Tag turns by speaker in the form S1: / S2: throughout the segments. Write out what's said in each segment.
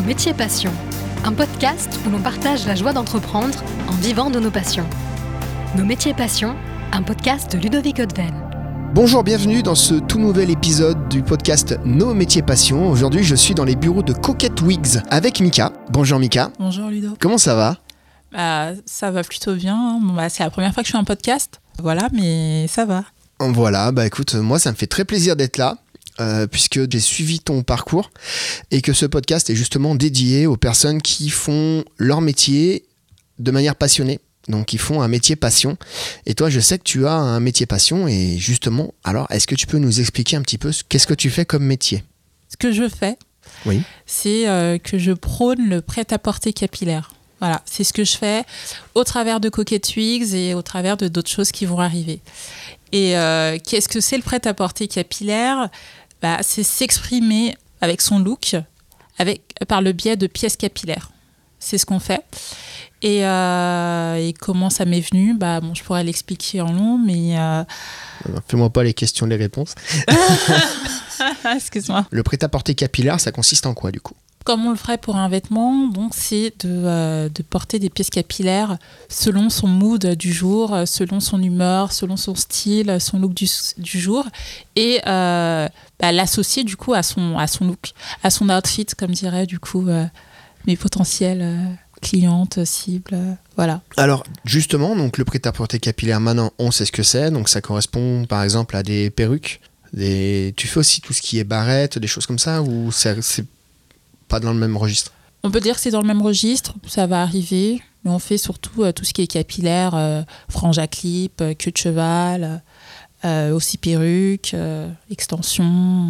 S1: Nos métiers passions, un podcast où l'on partage la joie d'entreprendre en vivant de nos passions. Nos métiers passions, un podcast de Ludovic Odven.
S2: Bonjour, bienvenue dans ce tout nouvel épisode du podcast Nos métiers passions. Aujourd'hui, je suis dans les bureaux de Coquette Wigs avec Mika. Bonjour Mika.
S3: Bonjour Ludo.
S2: Comment ça va?
S3: Bah, ça va plutôt bien. Bon, bah, c'est la première fois que je fais un podcast. Voilà, mais ça va.
S2: Voilà, bah écoute, moi ça me fait très plaisir d'être là. Euh, puisque j'ai suivi ton parcours et que ce podcast est justement dédié aux personnes qui font leur métier de manière passionnée. Donc, qui font un métier passion. Et toi, je sais que tu as un métier passion. Et justement, alors, est-ce que tu peux nous expliquer un petit peu ce- qu'est-ce que tu fais comme métier?
S3: Ce que je fais,
S2: Oui.
S3: c'est euh, que je prône le prêt-à-porter capillaire. Voilà, c'est ce que je fais au travers de Coquette Wigs et au travers de d'autres choses qui vont arriver. Et euh, qu'est-ce que c'est le prêt-à-porter capillaire? Bah, C'est s'exprimer avec son look avec, par le biais de pièces capillaires. C'est ce qu'on fait. Et, euh, et comment ça m'est venu bah, bon, Je pourrais l'expliquer en long, mais... euh,
S2: Fais-moi pas les questions, les réponses.
S3: Excuse-moi.
S2: Le prêt-à-porter capillaire, ça consiste en quoi du coup?
S3: Comme on le ferait pour un vêtement, donc c'est de, euh, de porter des pièces capillaires selon son mood du jour, selon son humeur, selon son style, son look du, jour, et euh, bah, l'associer du coup à son, à son look, à son outfit, comme diraient du coup euh, mes potentielles euh, clientes, cibles, euh, voilà.
S2: Alors justement, donc le prêt-à-porter capillaire, maintenant on sait ce que c'est, donc ça correspond par exemple à des perruques. Tu fais aussi tout ce qui est barrette, des choses comme ça, ou c'est pas dans le même registre
S3: On peut dire que c'est dans le même registre, ça va arriver, mais on fait surtout euh, tout ce qui est capillaire, euh, frange à clip, euh, queue de cheval, aussi perruque, extension,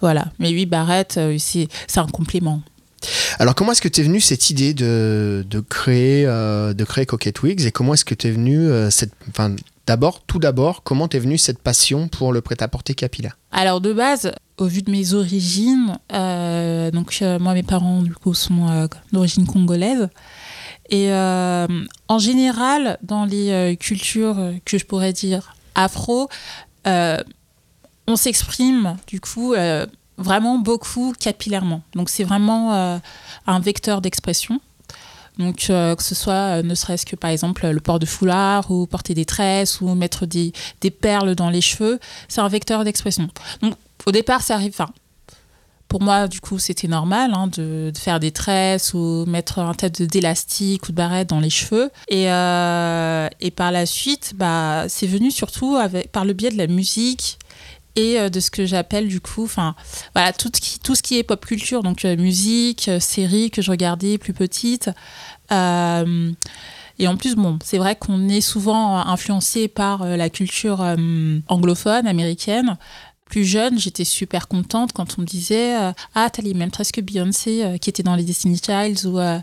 S3: voilà. Mais oui, barrette, c'est un complément.
S2: Alors comment est-ce que t'es venu cette idée de, de créer de créer Coquette Wigs et comment est-ce que t'es venu cette enfin d'abord tout d'abord comment t'es venu cette passion pour le prêt-à-porter capillaire?
S3: Alors de base, au vu de mes origines, euh, donc euh, moi mes parents du coup sont euh, d'origine congolaise et en général dans les cultures que je pourrais dire afro, on s'exprime du coup vraiment beaucoup capillairement. Donc c'est vraiment un vecteur d'expression. Donc que ce soit ne serait-ce que par exemple le port de foulard ou porter des tresses ou mettre des, perles dans les cheveux, c'est un vecteur d'expression. Au départ ça arrive, enfin pour moi du coup c'était normal hein, de, faire des tresses ou mettre un tête d'élastique ou de barrette dans les cheveux. Et, euh, et par la suite, bah, c'est venu surtout par le biais de la musique et euh, de ce que j'appelle du coup, voilà, tout ce qui, est pop culture, donc euh, musique, séries que je regardais plus petite. Et en plus, bon, c'est vrai qu'on est souvent influencé par la culture anglophone, américaine. Plus jeune, j'étais super contente quand on me disait euh, Ah, t'as les mêmes tresses que Beyoncé euh, qui était dans les Destiny Childs ou euh,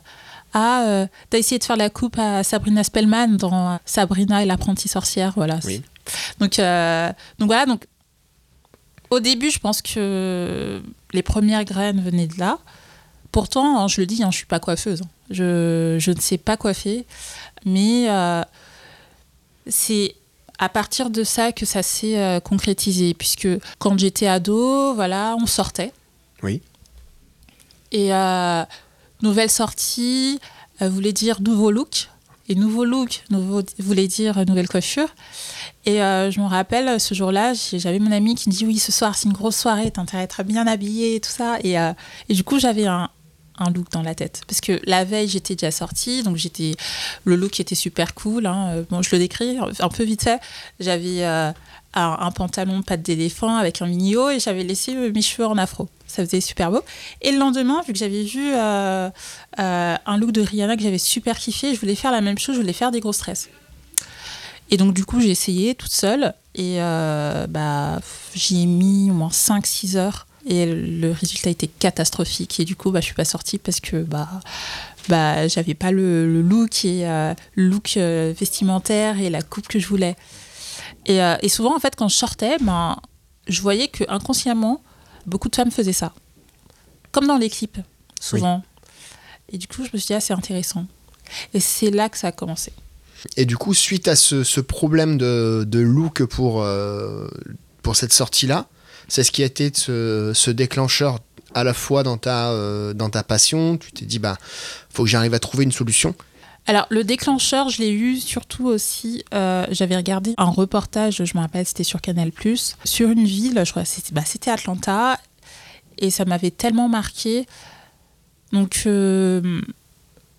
S3: Ah, t'as essayé de faire la coupe à Sabrina Spellman dans Sabrina et l'apprentie sorcière. Voilà.
S2: Oui.
S3: Donc, donc voilà, donc au début, je pense que les premières graines venaient de là. Pourtant, hein, je le dis, hein, je suis pas coiffeuse. hein. Je, je ne sais pas coiffer. Mais c'est à partir de ça que ça s'est euh, concrétisé. Puisque quand j'étais ado, voilà, on sortait.
S2: Oui.
S3: Et euh, nouvelle sortie euh, voulait dire nouveau look. Et nouveau look nouveau, voulait dire nouvelle coiffure. Et je me rappelle, ce jour-là, j'avais mon ami qui me dit Oui, ce soir, c'est une grosse soirée, t'as intérêt à être bien habillée et tout ça. Et, et du coup, j'avais un, un look dans la tête. Parce que la veille, j'étais déjà sortie, donc j'étais le look était super cool. hein. Euh, Bon, je le décris un peu vite fait. J'avais euh, un, pantalon patte d'éléphant avec un mini haut et j'avais laissé euh, mes cheveux en afro. Ça faisait super beau. Et le lendemain, vu que j'avais vu un look de Rihanna que j'avais super kiffé, je voulais faire la même chose, je voulais faire des grosses tresses. Et donc, du coup, j'ai essayé toute seule et bah, j'y ai mis au moins 5-6 heures. Et le résultat était catastrophique. Et du coup, bah, je suis pas sortie parce que bah, bah, j'avais pas le, le look et euh, look euh, vestimentaire et la coupe que je voulais. Et, euh, et souvent, en fait, quand je sortais, ben, je voyais que inconsciemment, beaucoup de femmes faisaient ça. Comme dans les clips, souvent. Et du coup, je me suis dit, ah, c'est intéressant. Et c'est là que ça a commencé.
S2: Et du coup, suite à ce, ce problème de, de look pour, euh, pour cette sortie-là, c'est ce qui a été ce, déclencheur à la fois dans ta, euh, dans ta passion, tu t'es dit, bah, faut que j'arrive à trouver une solution
S3: alors, le déclencheur, je l'ai eu surtout aussi. euh, J'avais regardé un reportage, je me rappelle, c'était sur Canal, sur une ville, je crois bah, c'était Atlanta, et ça m'avait tellement marqué. Donc, euh,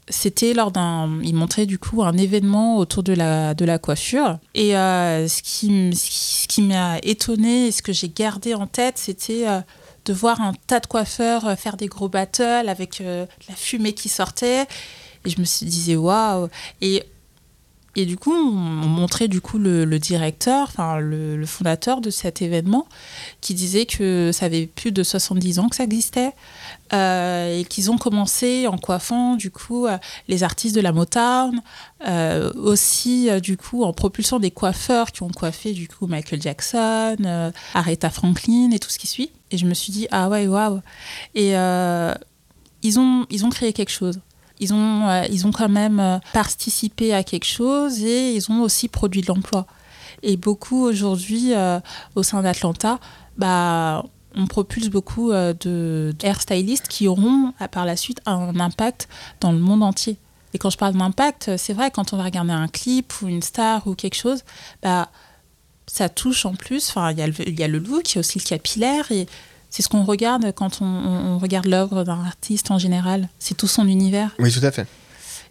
S3: c'était lors d'un. Il montrait du coup un événement autour de la, de la coiffure. Et euh, ce qui, ce qui- m'a étonné et ce que j'ai gardé en tête, c'était. euh, de voir un tas de coiffeurs euh, faire des gros battles avec la fumée qui sortait. Et je me suis disais, waouh! Et, et du coup, on montrait du coup le, directeur, enfin le, fondateur de cet événement, qui disait que ça avait plus de 70 ans que ça existait. euh, et qu'ils ont commencé en coiffant du coup euh, les artistes de la Motown, euh, aussi du coup en propulsant des coiffeurs qui ont coiffé du coup Michael Jackson, euh, Aretha Franklin et tout ce qui suit. Et je me suis dit ah ouais waouh. Et ils ont ils ont créé quelque chose. Ils ont euh, ils ont quand même euh, participé à quelque chose et ils ont aussi produit de l'emploi. Et beaucoup aujourd'hui euh, au sein d'Atlanta, bah on propulse beaucoup euh, de de qui auront par la suite un impact dans le monde entier. Et quand je parle d'impact, c'est vrai, quand on va regarder un clip ou une star ou quelque chose, bah, ça touche en plus. Enfin, il y, a le- look, il y a aussi le capillaire. C'est ce qu'on regarde quand on, regarde l'œuvre d'un artiste en général. C'est tout son univers.
S2: Oui, tout à fait.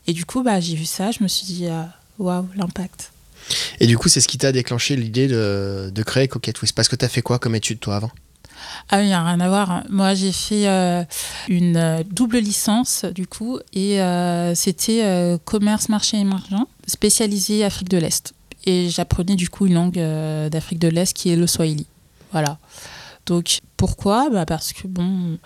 S3: Et du coup, bah, j'ai vu ça, je me suis dit, euh, waouh, l'impact.
S2: Et du coup, c'est ce qui t'a déclenché l'idée de, de créer Coquette Twist? Parce que t'as fait quoi comme étude, toi, avant?
S3: Ah oui, il n'y a rien à voir. Moi, j'ai fait euh, une euh, double licence, du coup, et euh, c'était euh, commerce marché émergent, spécialisé Afrique de l'Est. Et j'apprenais du coup une langue d'Afrique de l'Est qui est le Swahili. Voilà. Donc, pourquoi? Bah Parce que, bon,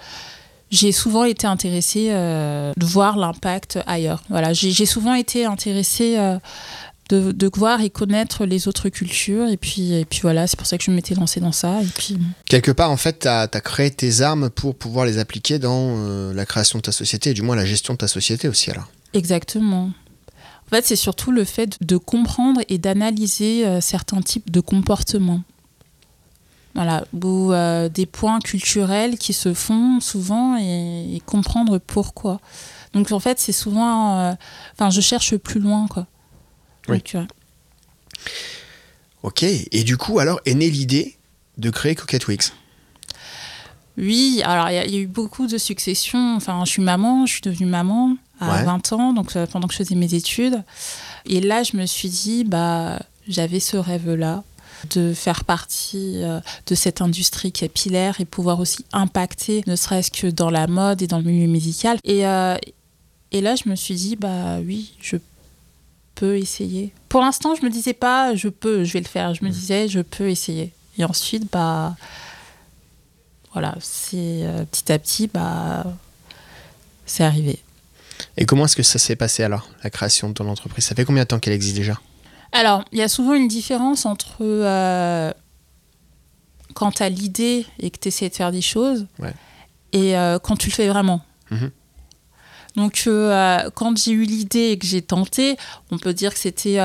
S3: j'ai souvent été intéressée euh, de voir l'impact ailleurs. Voilà, j'ai souvent été intéressée euh, de, de voir et connaître les autres cultures. Et puis, et puis voilà, c'est pour ça que je m'étais lancée dans ça. Et puis,
S2: Quelque part, en fait, t'as as créé tes armes pour pouvoir les appliquer dans euh, la création de ta société, et du moins la gestion de ta société aussi, alors.
S3: Exactement. En fait, c'est surtout le fait de comprendre et d'analyser certains types de comportements. Voilà, ou euh, des points culturels qui se font souvent et, et comprendre pourquoi. Donc en fait, c'est souvent. euh, Enfin, je cherche plus loin, quoi.
S2: Oui.
S3: Donc, euh,
S2: Ok, et du coup, alors, est née l'idée de créer Coquette Wix?
S3: Oui, alors il y, a- il y a eu beaucoup de successions. Enfin, je suis maman, je suis devenue maman à
S2: Ouais.
S3: 20 ans, donc pendant que je faisais mes études. Et là, je me suis dit, bah, j'avais ce rêve-là de faire partie euh, de cette industrie capillaire et pouvoir aussi impacter, ne serait-ce que dans la mode et dans le milieu médical. Et, euh, et là, je me suis dit, bah oui, je peux essayer. Pour l'instant, je me disais pas, je peux, je vais le faire. Je me disais, je peux essayer. Et ensuite, bah voilà, c'est euh, petit à petit, bah, c'est arrivé.
S2: Et comment est-ce que ça s'est passé alors, la création de ton entreprise? Ça fait combien de temps qu'elle existe déjà?
S3: Alors, il y a souvent une différence entre euh, quand tu as l'idée et que tu essaies de faire des choses
S2: Ouais.
S3: et euh, quand tu le fais vraiment.
S2: Mhm.
S3: Donc, euh, quand j'ai eu l'idée et que j'ai tenté, on peut dire que c'était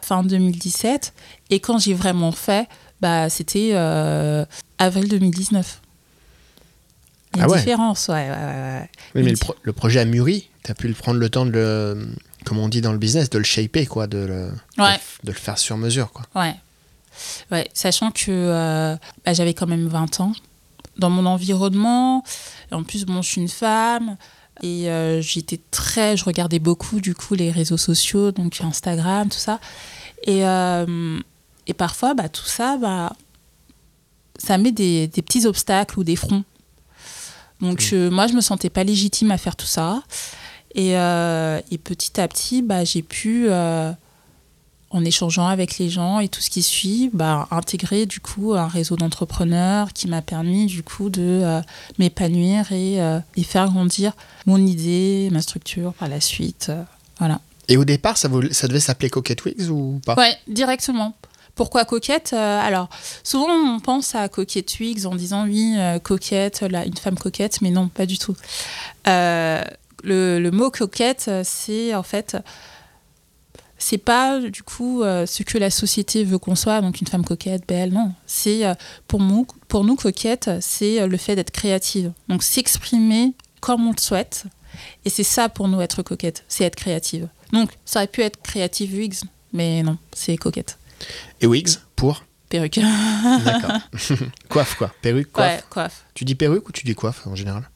S3: fin 2017. Et quand j'ai vraiment fait, bah, c'était avril 2019. Il y a
S2: Ah
S3: une
S2: ouais.
S3: différence, ouais.
S2: Oui, mais le, pro- le projet a mûri. Tu as pu le prendre le temps de le, comme on dit dans le business, de le shaper, quoi, de le, de
S3: Ouais.
S2: le- de le faire sur mesure, quoi.
S3: Ouais. Ouais, sachant que euh, bah, j'avais quand même 20 ans. Dans mon environnement, en plus, bon, je suis une femme. Et euh, j'étais très. Je regardais beaucoup, du coup, les réseaux sociaux, donc Instagram, tout ça. Et, euh, et parfois, bah, tout ça, bah, ça met des, des petits obstacles ou des fronts. Donc, euh, moi, je me sentais pas légitime à faire tout ça. Et, euh, et petit à petit, bah, j'ai pu. euh, en échangeant avec les gens et tout ce qui suit, bah, intégrer du coup un réseau d'entrepreneurs qui m'a permis du coup de euh, m'épanouir et, et faire grandir mon idée, ma structure par la suite. voilà.
S2: Et au départ, ça, voulait- ça devait s'appeler Coquette Wix ou pas?
S3: Ouais, directement. Pourquoi coquette? Alors, souvent on pense à coquette Twigs en disant oui, coquette, là, une femme coquette, mais non, pas du tout. Euh, le, le mot coquette, euh, c'est en fait, c'est pas du coup euh, ce que la société veut qu'on soit, donc une femme coquette, belle, non. C'est euh, pour nous, pour nous coquette, c'est euh, le fait d'être créative. Donc s'exprimer comme on le souhaite. Et c'est ça pour nous être coquette, c'est être créative. Donc ça aurait pu être créative wigs, mais non, c'est coquette.
S2: Et wigs pour?
S3: Perruque.
S2: D'accord. coiffe quoi Perruque, coiffe
S3: Ouais, coiffe.
S2: Tu dis perruque ou tu dis coiffe en général?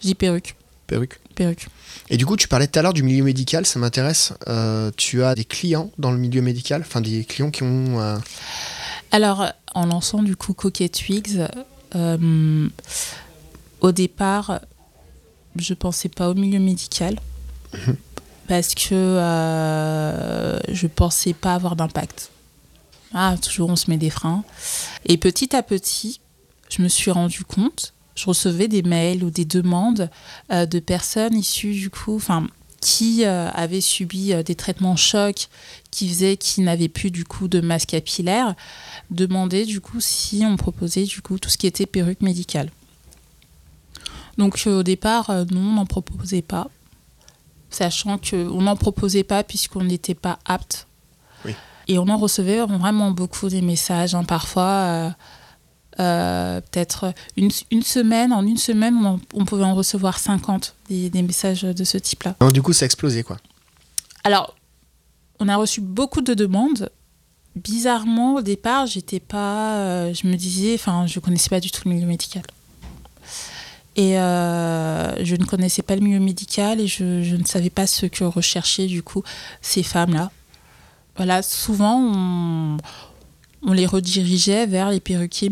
S3: Je dis perruque.
S2: Perruque.
S3: Perruque.
S2: Et du coup, tu parlais tout à l'heure du milieu médical, ça m'intéresse. Euh, tu as des clients dans le milieu médical, enfin des clients qui ont. euh,
S3: Alors, en lançant du coup Coquette Wigs, euh, au départ, je pensais pas au milieu médical parce que je pensais pas avoir d'impact. Ah, toujours on se met des freins. Et petit à petit, je me suis rendu compte, je recevais des mails ou des demandes euh, de personnes issues du coup, enfin, qui euh, avaient subi euh, des traitements chocs qui faisaient qu'ils n'avaient plus du coup de masse capillaire, demander du coup si on proposait du coup tout ce qui était perruque médicale. Donc au départ, non, on n'en proposait pas, sachant qu'on n'en proposait pas puisqu'on n'était pas apte.
S2: Oui.
S3: Et on en recevait vraiment beaucoup des messages, hein, parfois. Euh, peut-être une, une semaine, en une semaine, on, pouvait en recevoir 50 des, des messages de ce type-là.
S2: Non, du coup, ça a explosé quoi.
S3: Alors, on a reçu beaucoup de demandes. Bizarrement, au départ, j'étais pas. euh, je me disais, enfin, je connaissais pas du tout le milieu médical. Et euh, je ne connaissais pas le milieu médical et je, je ne savais pas ce que recherchaient du coup ces femmes-là. Voilà, souvent on, on les redirigeait vers les perruquiers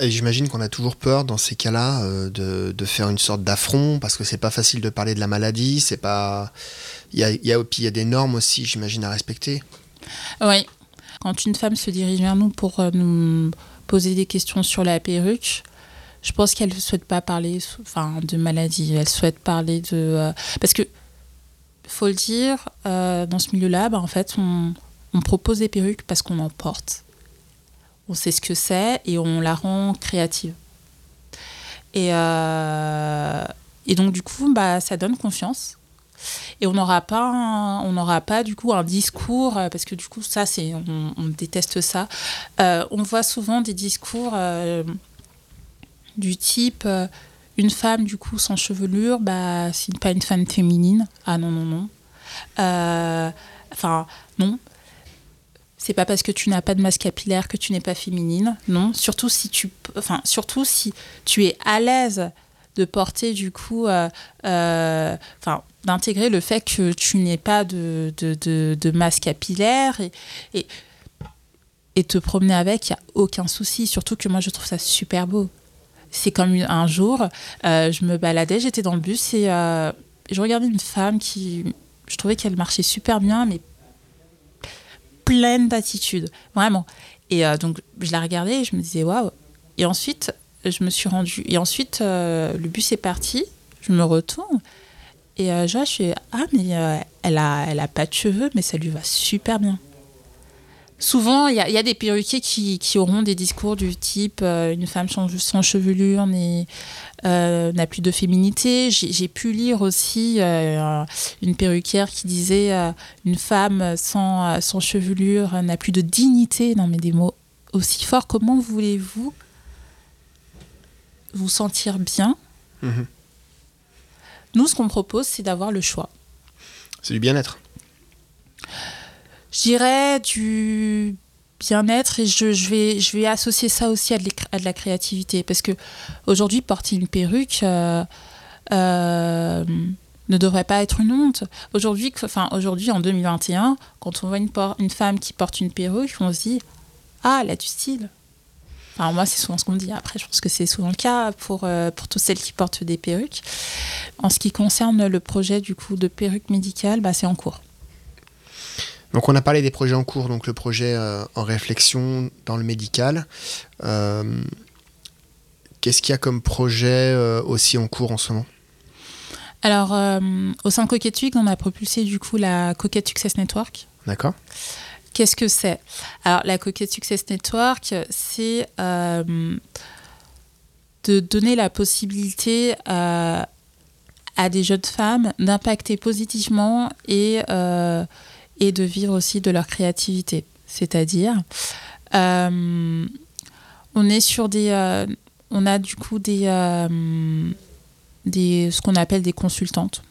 S2: et J'imagine qu'on a toujours peur dans ces cas-là euh, de, de faire une sorte d'affront parce que c'est pas facile de parler de la maladie, c'est pas. Il y a, y a- puis il y a des normes aussi, j'imagine, à respecter.
S3: Oui. Quand une femme se dirige vers nous pour euh, nous poser des questions sur la perruque, je pense qu'elle ne souhaite pas parler enfin, de maladie. Elle souhaite parler de. euh, parce que, faut le dire, dans ce milieu-là, bah, en fait, on, on propose des perruques parce qu'on en porte. On sait ce que c'est et on la rend créative. Et, euh, et donc, du coup, bah, ça donne confiance. Et on n'aura pas on n'aura pas du coup un discours euh, parce que du coup ça c'est on, déteste ça. Euh, on voit souvent des discours du type une femme du coup sans chevelure bah c'est pas une femme féminine. Ah non non non. Enfin non c'est pas parce que tu n'as pas de masse capillaire que tu n'es pas féminine non surtout si tu enfin surtout si tu es à l'aise de porter du coup euh, euh, enfin d'intégrer le fait que tu n'aies pas de, de, de, masse capillaire et, et, te promener avec, il n'y a aucun souci. Surtout que moi, je trouve ça super beau. C'est comme un jour, euh, je me baladais, j'étais dans le bus et je regardais une femme qui, je trouvais qu'elle marchait super bien, mais pleine d'attitude, vraiment. Et euh, donc, je la regardais et je me disais, waouh. Et ensuite, je me suis rendue. Et ensuite, euh, le bus est parti, je me retourne. Et euh, je vois, je suis ah mais elle a elle a pas de cheveux mais ça lui va super bien. Souvent il y, a- il y a des perruquiers qui, qui auront des discours du type euh, une femme sans, sans chevelure euh, n'a plus de féminité. J'ai pu lire aussi euh, une perruquière qui disait une femme sans sans chevelure n'a plus de dignité. Non mais des mots aussi forts. Comment voulez-vous vous sentir bien
S2: Mhm.
S3: Nous, ce qu'on propose, c'est d'avoir le choix.
S2: C'est du bien-être.
S3: Je dirais du bien-être et je, vais, associer ça aussi à de, la créativité. Parce que aujourd'hui, porter une perruque euh, euh, ne devrait pas être une honte. Aujourd'hui, en 2021, quand on voit une, femme qui porte une perruque, on se dit Ah, elle a du style. Enfin, moi, c'est souvent ce qu'on dit. Après, je pense que c'est souvent le cas pour, euh, pour toutes celles qui portent des perruques. En ce qui concerne le projet du coup de perruque médicale, bah, c'est en cours.
S2: Donc on a parlé des projets en cours, donc le projet euh, en réflexion dans le médical. Euh, Qu'est-ce qu'il y a comme projet euh, aussi en cours en ce moment?
S3: Alors, au sein de Coquette Week, on a propulsé du coup la Coquette Success Network.
S2: D'accord
S3: Qu'est-ce que c'est? Alors, la Coquette Success Network, c'est de donner la possibilité à, à des jeunes femmes d'impacter positivement et, euh, et de vivre aussi de leur créativité. C'est-à-dire, euh, on est sur des, euh, on a du coup des, euh, des ce qu'on appelle des consultantes.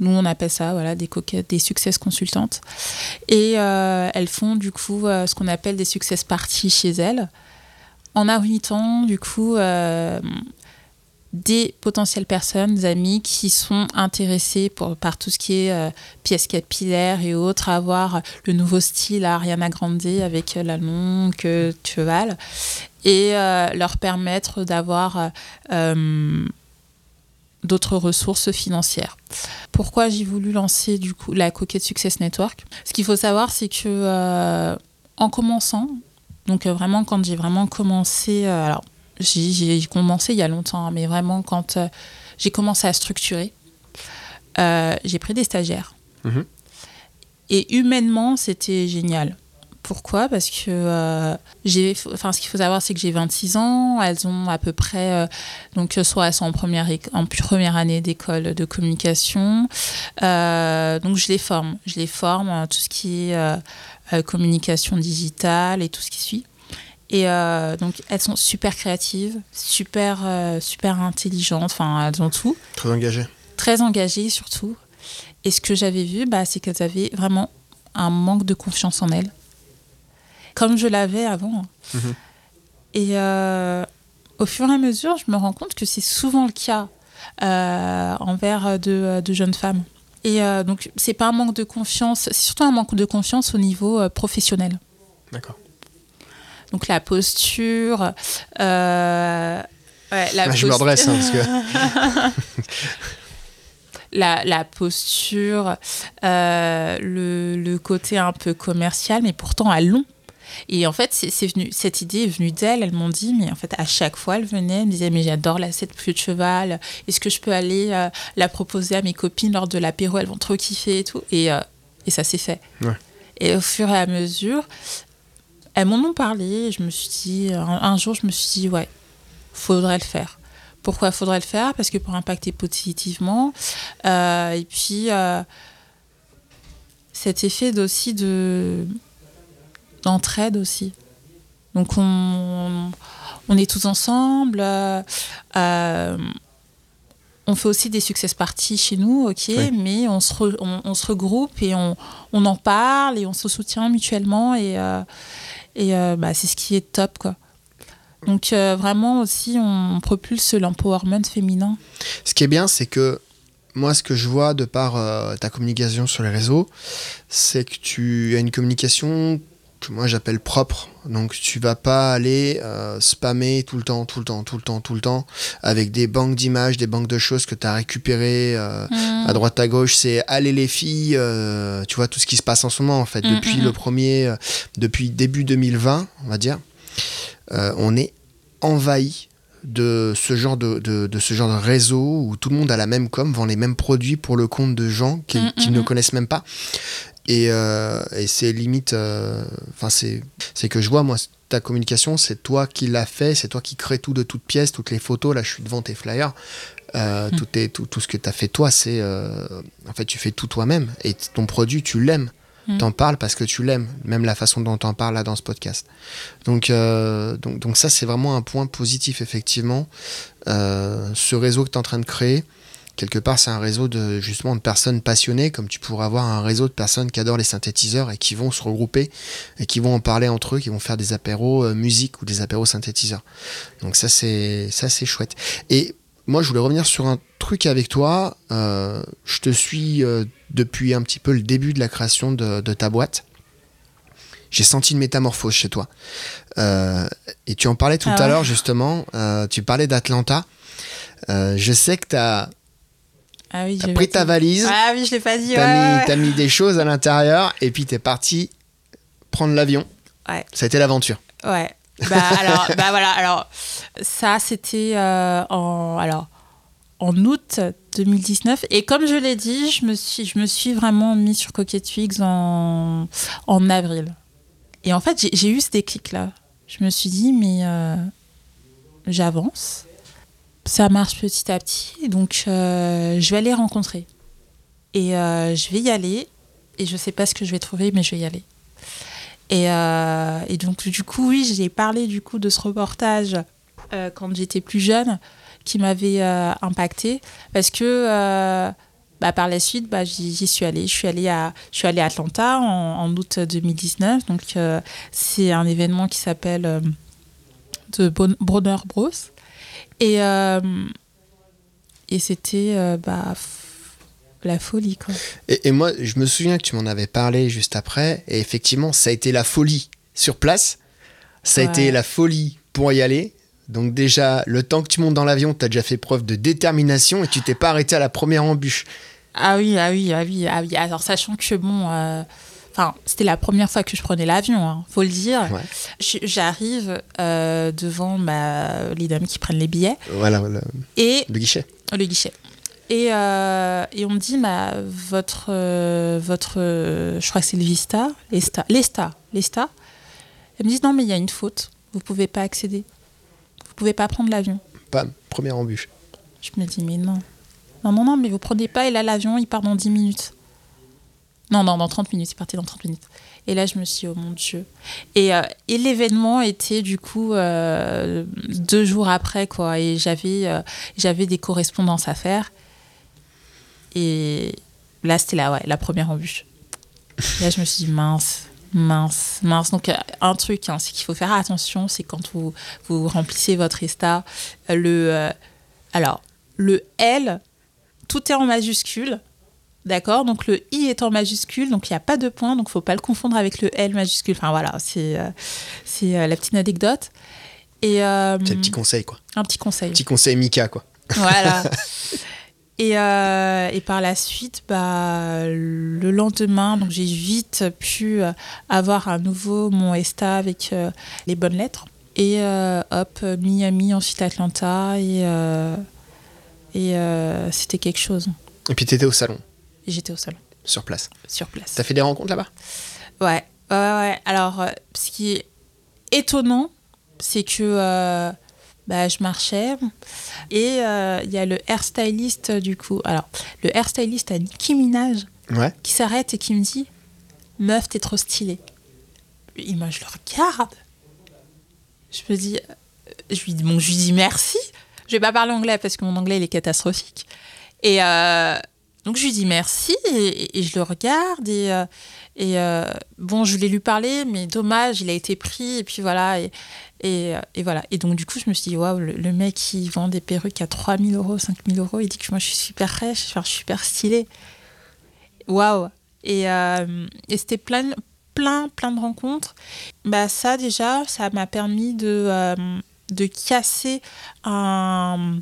S3: Nous, on appelle ça voilà, des coquettes, des success consultantes. Et elles font du coup ce qu'on appelle des success parties chez elles, en invitant du coup des potentielles personnes, amis qui sont intéressés pour, par tout ce qui est euh, pièces capillaires et autres, avoir le nouveau style à Ariana Grande avec la longue cheval et euh, leur permettre d'avoir euh, d'autres ressources financières. Pourquoi j'ai voulu lancer du coup la Coquette Success Network? Ce qu'il faut savoir, c'est que en commençant, donc vraiment quand j'ai vraiment commencé, alors j'ai commencé il y a longtemps, mais vraiment quand euh, j'ai commencé à structurer, euh, j'ai pris des stagiaires. Mhm. Et humainement, c'était génial. Pourquoi? Parce que euh, j'ai, enfin, ce qu'il faut savoir, c'est que j'ai 26 ans. Elles ont à peu près, donc soit elles sont en première, en première année d'école de communication. donc je les forme, je les forme tout ce qui est communication digitale et tout ce qui suit. Et euh, donc, elles sont super créatives, super, euh, super intelligentes, enfin, elles ont tout.
S2: Très engagées.
S3: Très engagées, surtout. Et ce que j'avais vu, bah, c'est qu'elles avaient vraiment un manque de confiance en elles, comme je l'avais avant. Mhm. Et euh, au fur et à mesure, je me rends compte que c'est souvent le cas envers de, de, jeunes femmes. Et donc, c'est pas un manque de confiance, c'est surtout un manque de confiance au niveau professionnel.
S2: D'accord.
S3: Donc la posture. Euh,
S2: la Je me redresse hein, parce que.
S3: La, posture, euh, le, le, côté un peu commercial, mais pourtant à long. Et en fait, c'est venu, cette idée est venue d'elle. Elles m'ont dit, mais en fait, à chaque fois, elle venait, elle me disait, mais j'adore la cette pluie de cheval. Est-ce que je peux aller euh, la proposer à mes copines lors de l'apéro? Elles vont trop kiffer et tout. Et, et ça s'est fait. Et au fur et à mesure, elles m'en ont parlé. Je me suis dit, un, jour, je me suis dit, ouais, faudrait le faire. Pourquoi faudrait le faire? Parce que pour impacter positivement. Euh, et puis, euh, cet effet aussi de d'entraide aussi. Donc, on, on est tous ensemble. Euh, on fait aussi des success parties chez nous, ok, mais on se, on, se regroupe et on, on, en parle et on se soutient mutuellement. Et, et euh, bah, c'est ce qui est top, quoi. Donc euh, vraiment aussi, on propulse l'empowerment féminin.
S2: Ce qui est bien, c'est que moi, ce que je vois de par euh, ta communication sur les réseaux, c'est que tu as une communication moi j'appelle propre. Donc tu vas pas aller euh, spammer tout le temps, tout le temps, tout le temps, tout le temps avec des banques d'images, des banques de choses que tu as récupérées euh, à droite à gauche. C'est allez les filles, euh, tu vois tout ce qui se passe en ce moment en fait. Mm, depuis mm, le premier, depuis début 2020, on va dire, on est envahi de ce genre de, de, ce genre de réseau où tout le monde a la même com, vend les mêmes produits pour le compte de gens qu'ils ne connaissent même pas. Et, euh, et c'est limite, euh, enfin c'est, c'est que je vois moi ta communication, c'est toi qui l'as fait, c'est toi qui crée tout de toutes pièces, toutes les photos. Là, je suis devant tes flyers. Euh, tout, est, tout, tout, ce que tu as fait toi, c'est en fait tu fais tout toi-même et ton produit tu l'aimes. Hmm. T'en parles parce que tu l'aimes, même la façon dont t'en parles là dans ce podcast. Donc, donc, donc ça c'est vraiment un point positif effectivement. ce réseau que tu es en train de créer, quelque part, c'est un réseau de justement de personnes passionnées, comme tu pourrais avoir un réseau de personnes qui adorent les synthétiseurs et qui vont se regrouper et qui vont en parler entre eux, qui vont faire des apéros euh, musique ou des apéros synthétiseurs. Donc ça c'est ça c'est chouette. Et moi, je voulais revenir sur un truc avec toi. Euh, je te suis euh, depuis un petit peu le début de la création de, ta boîte. J'ai senti une métamorphose chez toi. et tu en parlais tout ah à l'heure, justement. tu parlais d'Atlanta. je sais que tu as
S3: ah oui,
S2: t'as pris ta valise.
S3: Ah oui, je l'ai pas dit.
S2: T'as mis, des choses à l'intérieur et puis t'es parti prendre l'avion.
S3: Ouais.
S2: Ça a été l'aventure.
S3: Ouais. Bah alors, bah voilà. Alors ça, c'était euh, en alors en août 2019 et comme je l'ai dit, je me suis je me suis vraiment mis sur Coquette Twigs en en avril. Et en fait, j'ai eu ce déclic là. Je me suis dit mais euh, j'avance ça marche petit à petit, donc euh, je vais aller rencontrer. Et euh, je vais y aller. et je sais pas ce que je vais trouver, mais je vais y aller. Et, euh, donc, du coup, oui, j'ai parlé du coup de ce reportage quand j'étais plus jeune qui m'avait impacté parce que bah, par la suite, bah, j'y suis allée. Je suis allée à, je suis allée à Atlanta en, en août 2019. Donc, c'est un événement qui s'appelle Bon- Bronner Bros. Et, euh, et c'était euh, bah, la folie, quoi.
S2: Et, et moi, je me souviens que tu m'en avais parlé juste après, et effectivement, ça a été la folie sur place. Ça a
S3: Ouais.
S2: été la folie pour y aller. Donc déjà, le temps que tu montes dans l'avion, tu as déjà fait preuve de détermination et tu t'es pas arrêté à la première embûche.
S3: Ah oui, ah oui, ah oui, ah oui. Alors, sachant que bon. euh, Enfin, c'était la première fois que je prenais l'avion, hein, faut le dire.
S2: Ouais.
S3: J'arrive euh, devant les dames qui prennent les billets
S2: Voilà, le,
S3: et
S2: le guichet.
S3: le guichet. Et, euh, et on me dit, bah, votre, euh, votre je crois que c'est le Vista, l'Esta, l'Esta, l'Esta. Elle me dit, non, mais il y a une faute, vous pouvez pas accéder. Vous pouvez pas prendre l'avion.
S2: Bam, première embûche.
S3: Je me dis, mais non. Non, non, non, mais vous prenez pas, et là, l'avion, il part dans 10 minutes. Non, non, dans 30 minutes, il partait dans 30 minutes. Et là, je me suis dit, oh mon Dieu. Et, euh, et l'événement était, du coup, euh, deux jours après, quoi. Et j'avais euh, j'avais des correspondances à faire. Et là, c'était la, ouais, la première embûche. Là, je me suis dit, mince, mince, mince. Donc, un truc, hein, c'est qu'il faut faire attention, c'est quand vous, vous remplissez votre Insta, le... alors, le L, tout est en majuscule. D'accord Donc le I est en majuscule, donc il n'y a pas de point, donc il ne faut pas le confondre avec le L majuscule. Enfin voilà, c'est euh, euh, la petite anecdote. Et euh,
S2: C'est un petit conseil, quoi.
S3: un petit conseil.
S2: Petit conseil Mika, quoi.
S3: Voilà. et, euh, et par la suite, bah, le lendemain, donc j'ai vite pu avoir à nouveau mon ESTA avec les bonnes lettres. Et hop, Miami, ensuite Atlanta. Et, et c'était quelque chose.
S2: Et puis t'étais au salon,
S3: j'étais au salon,
S2: sur place.
S3: sur place.
S2: T'as fait des rencontres là-bas?
S3: Ouais, ouais, ouais. Alors, euh, ce qui est étonnant, c'est que euh, bah, je marchais et euh, il y a le hairstyliste du coup. Alors, le hairstyliste à Nicki Minaj
S2: Ouais.
S3: qui s'arrête et qui me dit Meuf, t'es trop stylée. Et moi, je le regarde. Je me dis, je lui dis, bon, je lui dis merci. Je vais pas parler anglais parce que mon anglais il est catastrophique. Et euh, donc je lui dis merci et, je le regarde et, euh, euh, bon, je voulais lui parler, mais dommage, il a été pris et puis voilà. Et, euh, voilà. Et donc du coup, je me suis dit, waouh, le, mec qui vend des perruques à 3000 euros, 5000 euros, il dit que moi je suis super fraîche, je suis super stylée. Waouh! Et, et c'était plein, plein, plein de rencontres. Bah, ça, déjà, ça m'a permis de, de casser un,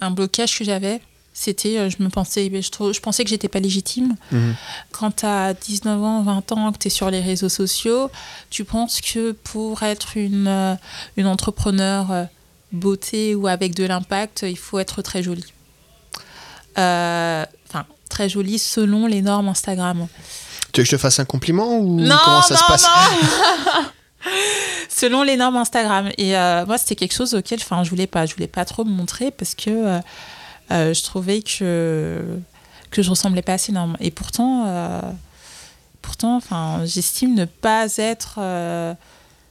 S3: un blocage que j'avais. C'était, euh, je me pensais, je, trou- je pensais que j'étais pas légitime.
S2: Mhm.
S3: Quand tu as 19 ans, 20 ans, que tu es sur les réseaux sociaux, tu penses que pour être une, euh, une entrepreneur euh, beauté ou avec de l'impact, il faut être très jolie? Euh, Enfin, très jolie selon les normes Instagram.
S2: Tu veux que je te fasse un compliment ou
S3: Non,
S2: comment ça
S3: non,
S2: se passe?
S3: non Selon les normes Instagram. Et euh, moi, c'était quelque chose auquel enfin, je voulais pas. Je voulais pas trop me montrer parce que euh, euh, je trouvais que, que je ressemblais pas à ces normes. Et pourtant, euh, pourtant enfin, j'estime ne pas être euh,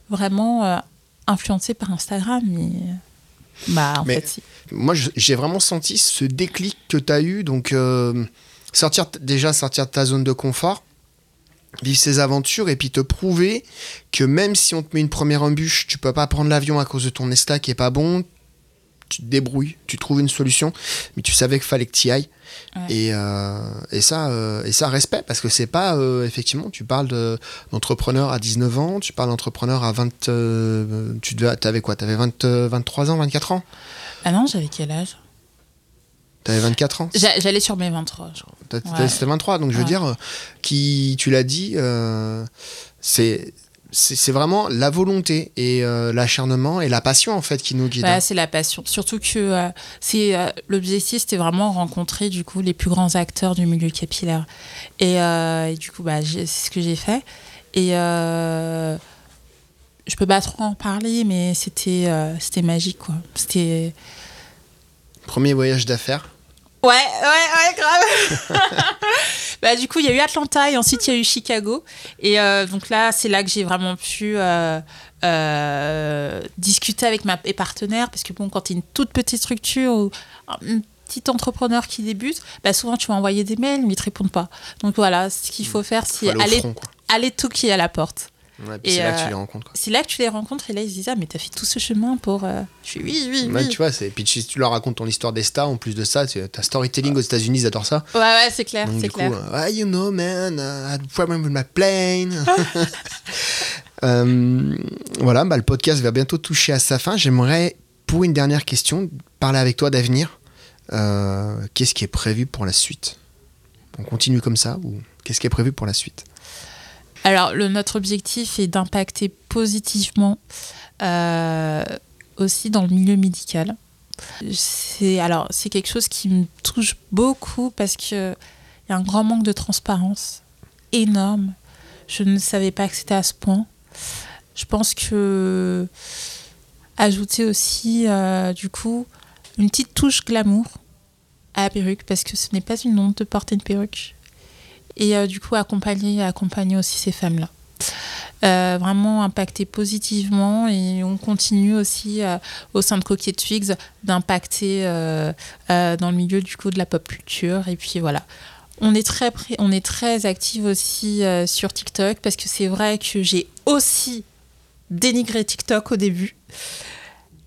S3: vraiment influencée par Instagram. Mais, bah, en
S2: Mais-
S3: fait, si.
S2: Moi, j'ai vraiment senti ce déclic que tu as eu. Donc, sortir, déjà sortir de ta zone de confort, vivre ces aventures et puis te prouver que même si on te met une première embûche, tu peux pas prendre l'avion à cause de ton Esta qui est pas bon. Tu te débrouilles, tu trouves une solution, mais tu savais qu'il fallait que tu y ailles.
S3: Ouais.
S2: Et, euh, et, ça, euh, et ça, respect, parce que c'est pas, euh, effectivement, tu parles de- d'entrepreneur à 19 ans, tu parles d'entrepreneur à 20. euh, tu devais, avais quoi T'avais 20, euh, 23 ans, 24 ans?
S3: Ah non, j'avais quel âge?
S2: T'avais 24 ans?
S3: J'a- J'allais sur mes 23, je crois. Ouais.
S2: C'était 23, donc je veux
S3: Ouais.
S2: dire, euh, qui, tu l'as dit, c'est c'est vraiment la volonté et euh, l'acharnement et la passion en fait qui nous guident.
S3: Ouais, c'est la passion. Surtout que euh, c'est euh, l'objectif, c'était vraiment rencontrer du coup les plus grands acteurs du milieu capillaire. Et, et du coup, bah, c'est ce que j'ai fait. Et je peux pas trop en parler, mais c'était c'était magique, quoi. C'était
S2: Premier voyage d'affaires.
S3: Ouais, ouais, ouais, grave. bah, du coup, il y a eu Atlanta et ensuite il y a eu Chicago. Et euh, donc là, c'est là que j'ai vraiment pu euh, euh, discuter avec ma, mes partenaires. Parce que bon, quand tu es une toute petite structure ou un petit entrepreneur qui débute, bah, souvent tu vas envoyer des mails, mais ils te répondent pas. Donc voilà, ce qu'il faut faire, c'est
S2: aller
S3: aller,
S2: quoi.
S3: aller toquer à la porte.
S2: Ouais, c'est là que tu
S3: euh,
S2: les rencontres.
S3: C'est là que tu les rencontres et là ils se disent Ah, mais t'as fait tout ce chemin pour. euh, Je suis oui, oui,
S2: Ouais,
S3: oui.
S2: tu vois, c'est... puis si tu leur racontes ton histoire des stars, en plus de ça, tu as storytelling aux États-Unis, ils adorent ça.
S3: Ouais, ouais, c'est clair, c'est clair.
S2: euh, ah, you know, man, uh, I had a problem with my plane. Voilà, bah, le podcast va bientôt toucher à sa fin. J'aimerais, pour une dernière question, parler avec toi d'avenir. Euh, qu'est-ce qui est prévu pour la suite? On continue comme ça ou qu'est-ce qui est prévu pour la suite?
S3: Alors, notre objectif est d'impacter positivement euh, aussi dans le milieu médical. C'est alors c'est quelque chose qui me touche beaucoup parce que il y a un grand manque de transparence énorme. Je ne savais pas que c'était à ce point. Je pense que ajouter aussi euh, du coup une petite touche glamour à la perruque parce que ce n'est pas une honte de porter une perruque et euh, du coup accompagner, accompagner aussi ces femmes-là. Euh, vraiment impacter positivement et on continue aussi euh, au sein de Coquet Twigs d'impacter dans le milieu du coup de la pop culture et puis voilà. On est très on est très active aussi sur TikTok parce que c'est vrai que j'ai aussi dénigré TikTok au début.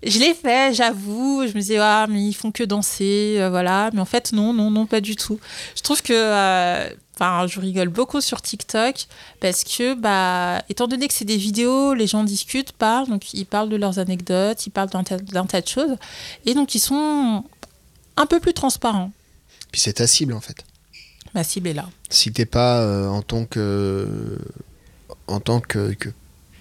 S3: Je l'ai fait, j'avoue. Je me disais, ah, mais ils font que danser, euh, voilà. Mais en fait, non, non, non, pas du tout. Je trouve que, euh, enfin, je rigole beaucoup sur TikTok parce que, bah, étant donné que c'est des vidéos, les gens discutent, parlent, donc ils parlent de leurs anecdotes, ils parlent d'un tas, de choses, et donc ils sont un peu plus transparents.
S2: Puis c'est ta cible en fait.
S3: Ma cible est là.
S2: Si t'es pas euh, en tant que en tant que, que,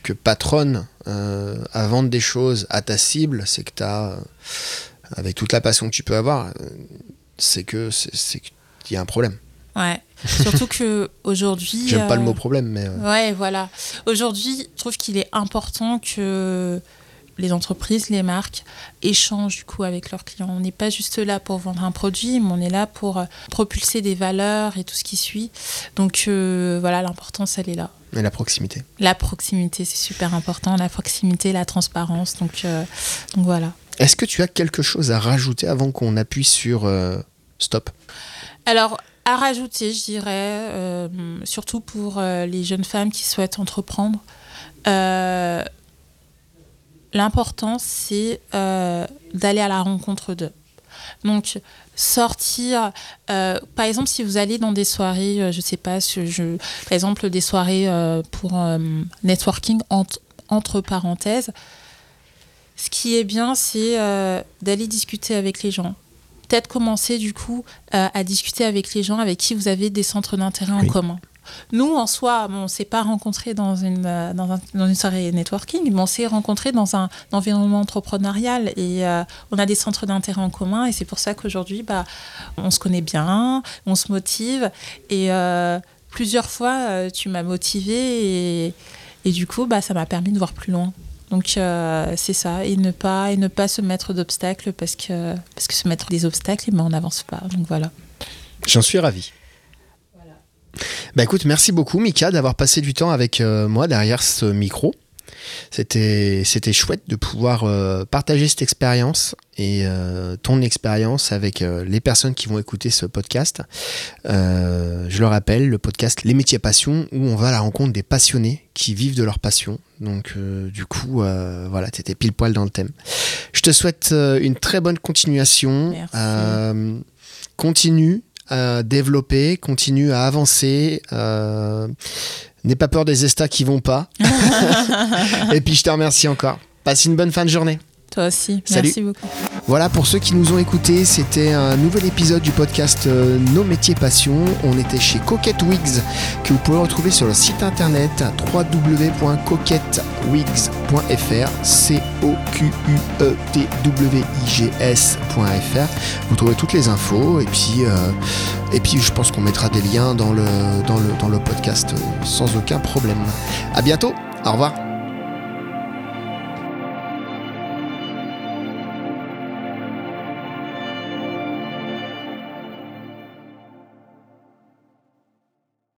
S2: que patronne euh, à vendre des choses à ta cible, c'est que t'as euh, avec toute la passion que tu peux avoir, euh, c'est que c'est qu'il y a un problème.
S3: Ouais. Surtout que aujourd'hui.
S2: J'aime pas le mot problème, mais
S3: Ouais, voilà. Aujourd'hui, je trouve qu'il est important que les entreprises, les marques échangent du coup avec leurs clients. On n'est pas juste là pour vendre un produit, mais on est là pour euh, propulser des valeurs et tout ce qui suit. Donc euh, voilà, l'importance, elle est là.
S2: mais la proximité.
S3: La proximité, c'est super important. La proximité, la transparence. Donc, euh, donc voilà.
S2: Est-ce que tu as quelque chose à rajouter avant qu'on appuie sur euh, stop?
S3: Alors, à rajouter, je dirais, euh, surtout pour euh, les jeunes femmes qui souhaitent entreprendre, euh, l'important, c'est euh, d'aller à la rencontre d'eux. Donc, sortir, euh, par exemple, si vous allez dans des soirées, euh, je sais pas, je, je- par exemple, des soirées euh, pour networking entre, entre parenthèses, ce qui est bien, c'est d'aller discuter avec les gens peut-être commencer du coup à discuter avec les gens avec qui vous avez des centres d'intérêt
S2: Oui.
S3: en commun. Nous, en soi, on ne s'est pas rencontrés dans une, dans, un- dans une soirée networking, mais on s'est rencontrés dans un environnement entrepreneurial et euh, on a des centres d'intérêt en commun et c'est pour ça qu'aujourd'hui, bah, on se connaît bien, on se motive et euh, plusieurs fois, euh, tu m'as motivé et, et du coup, bah, ça m'a permis de voir plus loin. Donc c'est ça, et ne pas et ne pas se mettre d'obstacles parce que parce que se mettre des obstacles, mais on n'avance pas. Donc voilà.
S2: J'en suis ravi. Bah écoute, merci beaucoup Mika d'avoir passé du temps avec euh, moi derrière ce micro. C'était c'était chouette de pouvoir euh, partager cette expérience et euh, ton expérience avec les personnes qui vont écouter ce podcast. Je le rappelle, le podcast Les métiers passion où on va à la rencontre des passionnés qui vivent de leur passion. Donc du coup, voilà, t'étais pile poil dans le thème. Je te souhaite une très bonne continuation.
S3: Merci.
S2: Continue développer, continue à avancer. Euh, N'aie pas peur des estats qui vont pas. Et puis je te remercie encore. Passe une bonne fin de journée.
S3: Toi aussi.
S2: Salut.
S3: Merci beaucoup.
S2: Voilà pour ceux qui nous ont écoutés, c'était un nouvel épisode du podcast euh, Nos métiers passion. On était chez Coquette Wigs que vous pouvez retrouver sur le site internet www.coquettewigs.fr c o q u e t w i g s.fr. Vous trouvez toutes les infos et puis euh, et puis je pense qu'on mettra des liens dans le dans le dans le podcast euh, sans aucun problème. À bientôt. Au revoir.